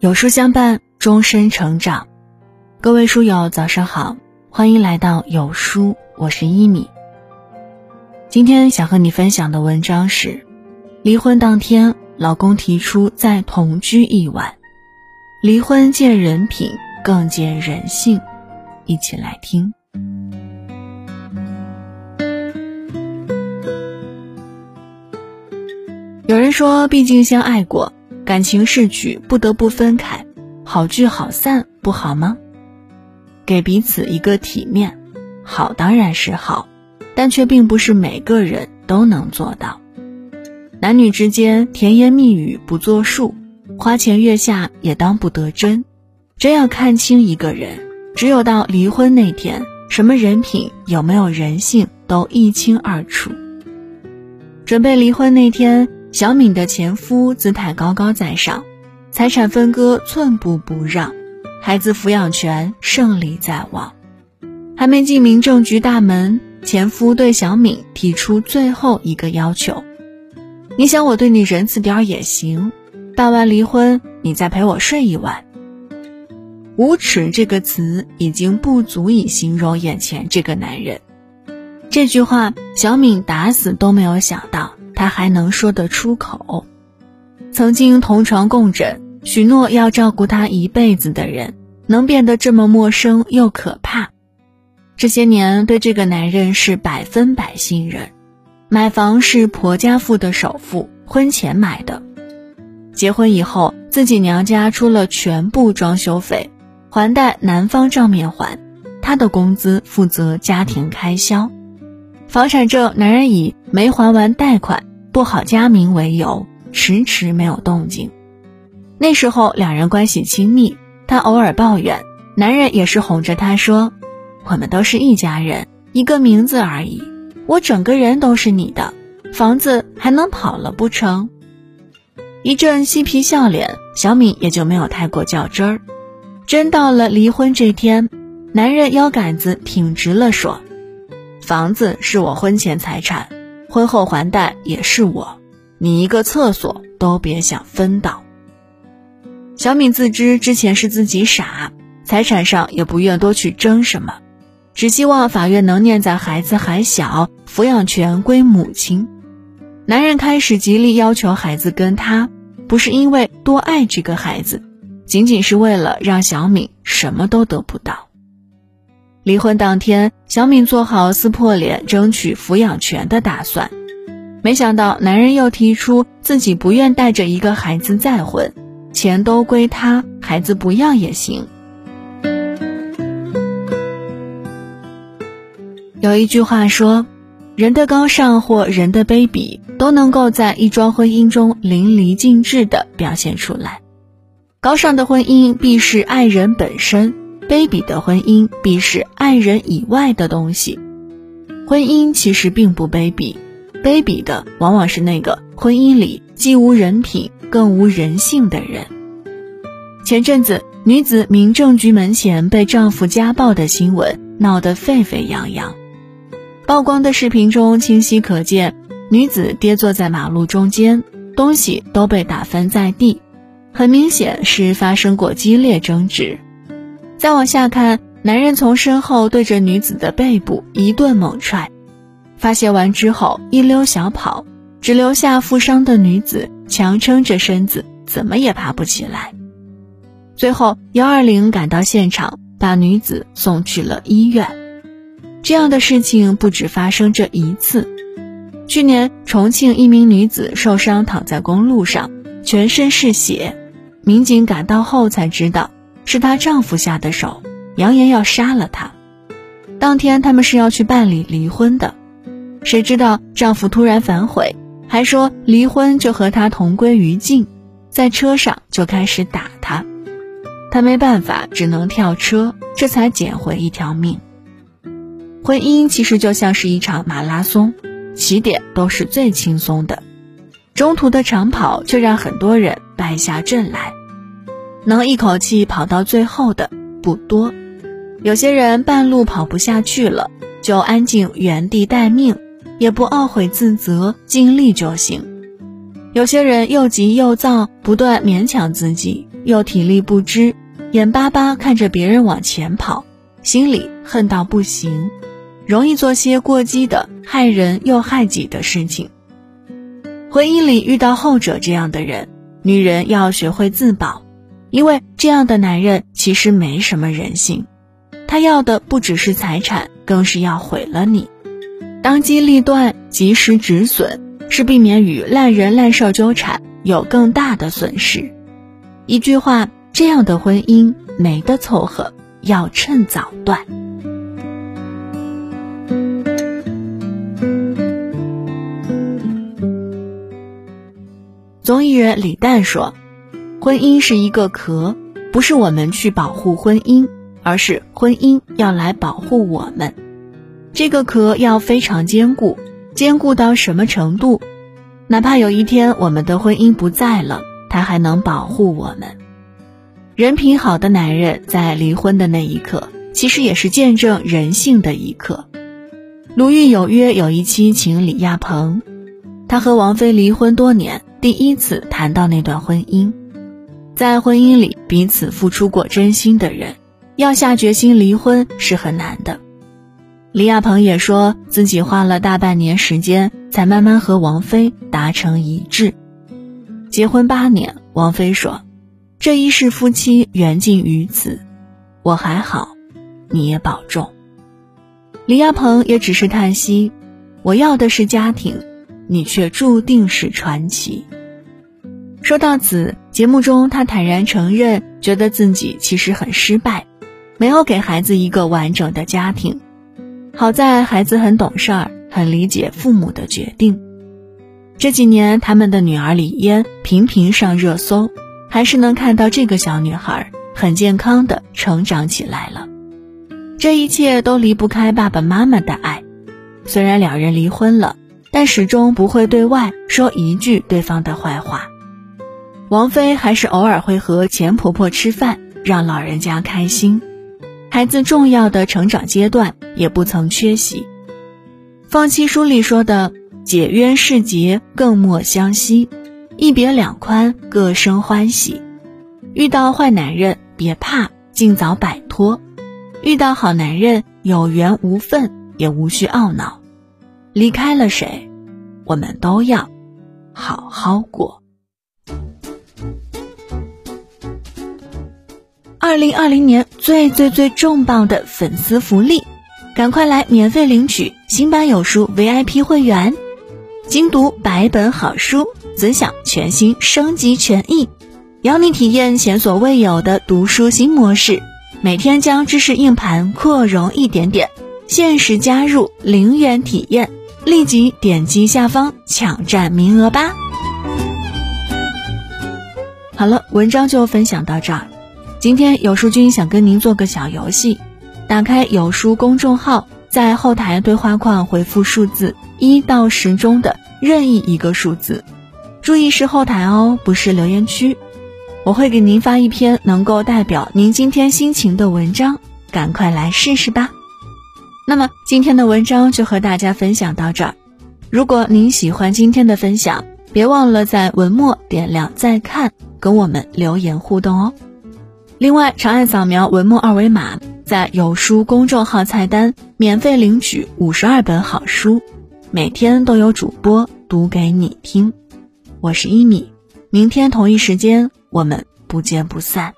有书相伴，终身成长。各位书友，早上好，欢迎来到有书，我是一米。今天想和你分享的文章是：离婚当天，老公提出再同居一晚。离婚见人品，更见人性。一起来听。有人说，毕竟相爱过。感情逝去，不得不分开，好聚好散不好吗？给彼此一个体面，好当然是好，但却并不是每个人都能做到。男女之间甜言蜜语不作数，花前月下也当不得真。真要看清一个人，只有到离婚那天，什么人品有没有人性都一清二楚。准备离婚那天。小敏的前夫姿态高高在上，财产分割寸步不让，孩子抚养权胜利在望。还没进民政局大门，前夫对小敏提出最后一个要求：“你想我对你仁慈点也行，办完离婚你再陪我睡一晚。”无耻这个词已经不足以形容眼前这个男人。这句话，小敏打死都没有想到。他还能说得出口？曾经同床共枕、许诺要照顾他一辈子的人，能变得这么陌生又可怕？这些年对这个男人是百分百信任，买房是婆家付的首付，婚前买的，结婚以后自己娘家出了全部装修费，还贷男方账面还，他的工资负责家庭开销，房产证男人以没还完贷款。不好加名为由，迟迟没有动静。那时候两人关系亲密，她偶尔抱怨，男人也是哄着她说：“我们都是一家人，一个名字而已，我整个人都是你的，房子还能跑了不成？”一阵嬉皮笑脸，小敏也就没有太过较真儿。真到了离婚这天，男人腰杆子挺直了，说：“房子是我婚前财产。”婚后还贷也是我，你一个厕所都别想分到。小敏自知之前是自己傻，财产上也不愿多去争什么，只希望法院能念在孩子还小，抚养权归母亲。男人开始极力要求孩子跟他，不是因为多爱这个孩子，仅仅是为了让小敏什么都得不到。离婚当天，小敏做好撕破脸争取抚养权的打算，没想到男人又提出自己不愿带着一个孩子再婚，钱都归他，孩子不要也行。有一句话说，人的高尚或人的卑鄙，都能够在一桩婚姻中淋漓尽致地表现出来。高尚的婚姻必是爱人本身。卑鄙的婚姻必是爱人以外的东西，婚姻其实并不卑鄙，卑鄙的往往是那个婚姻里既无人品更无人性的人。前阵子，女子民政局门前被丈夫家暴的新闻闹得沸沸扬扬，曝光的视频中清晰可见，女子跌坐在马路中间，东西都被打翻在地，很明显是发生过激烈争执。再往下看，男人从身后对着女子的背部一顿猛踹，发泄完之后一溜小跑，只留下负伤的女子强撑着身子，怎么也爬不起来。最后幺二零赶到现场，把女子送去了医院。这样的事情不止发生这一次。去年重庆一名女子受伤躺在公路上，全身是血，民警赶到后才知道。是她丈夫下的手，扬言要杀了她。当天他们是要去办理离婚的，谁知道丈夫突然反悔，还说离婚就和她同归于尽，在车上就开始打她。她没办法，只能跳车，这才捡回一条命。婚姻其实就像是一场马拉松，起点都是最轻松的，中途的长跑却让很多人败下阵来。能一口气跑到最后的不多，有些人半路跑不下去了，就安静原地待命，也不懊悔自责，尽力就行。有些人又急又躁，不断勉强自己，又体力不支，眼巴巴看着别人往前跑，心里恨到不行，容易做些过激的害人又害己的事情。婚姻里遇到后者这样的人，女人要学会自保，因为这样的男人其实没什么人性，他要的不只是财产，更是要毁了你。当机立断，及时止损，是避免与烂人烂事纠缠有更大的损失。一句话，这样的婚姻没得凑合，要趁早断。综艺人李诞说：“婚姻是一个壳，不是我们去保护婚姻，而是婚姻要来保护我们。这个壳要非常坚固，坚固到什么程度？哪怕有一天我们的婚姻不在了。”他还能保护我们。人品好的男人在离婚的那一刻，其实也是见证人性的一刻。《鲁豫有约》有一期请李亚鹏，他和王菲离婚多年，第一次谈到那段婚姻。在婚姻里，彼此付出过真心的人，要下决心离婚是很难的。李亚鹏也说自己花了大半年时间，才慢慢和王菲达成一致。结婚八年，王菲说：“这一世夫妻缘尽于此，我还好，你也保重。”李亚鹏也只是叹息：“我要的是家庭，你却注定是传奇。”说到此，节目中他坦然承认，觉得自己其实很失败，没有给孩子一个完整的家庭。好在孩子很懂事儿，很理解父母的决定。这几年，他们的女儿李嫣频频上热搜，还是能看到这个小女孩很健康的成长起来了。这一切都离不开爸爸妈妈的爱。虽然两人离婚了，但始终不会对外说一句对方的坏话。王菲还是偶尔会和钱婆婆吃饭，让老人家开心。孩子重要的成长阶段也不曾缺席。放弃书里说的。解冤释结，更莫相惜；一别两宽，各生欢喜。遇到坏男人，别怕，尽早摆脱；遇到好男人，有缘无分，也无需懊恼。离开了谁，我们都要好好过。二零二零年最最最重磅的粉丝福利，赶快来免费领取新版有书 VIP 会员。精读百本好书，尊享全新升级权益，邀你体验前所未有的读书新模式。每天将知识硬盘扩容一点点，限时加入零元体验，立即点击下方抢占名额吧。好了，文章就分享到这儿。今天有书君想跟您做个小游戏，打开有书公众号。在后台对话框回复数字一到十中的任意一个数字，注意是后台哦，不是留言区。我会给您发一篇能够代表您今天心情的文章，赶快来试试吧。那么今天的文章就和大家分享到这儿。如果您喜欢今天的分享，别忘了在文末点亮再看，跟我们留言互动哦。另外，长按扫描文末二维码。在有书公众号菜单免费领取五十二本好书，每天都有主播读给你听。我是一米，明天同一时间我们不见不散。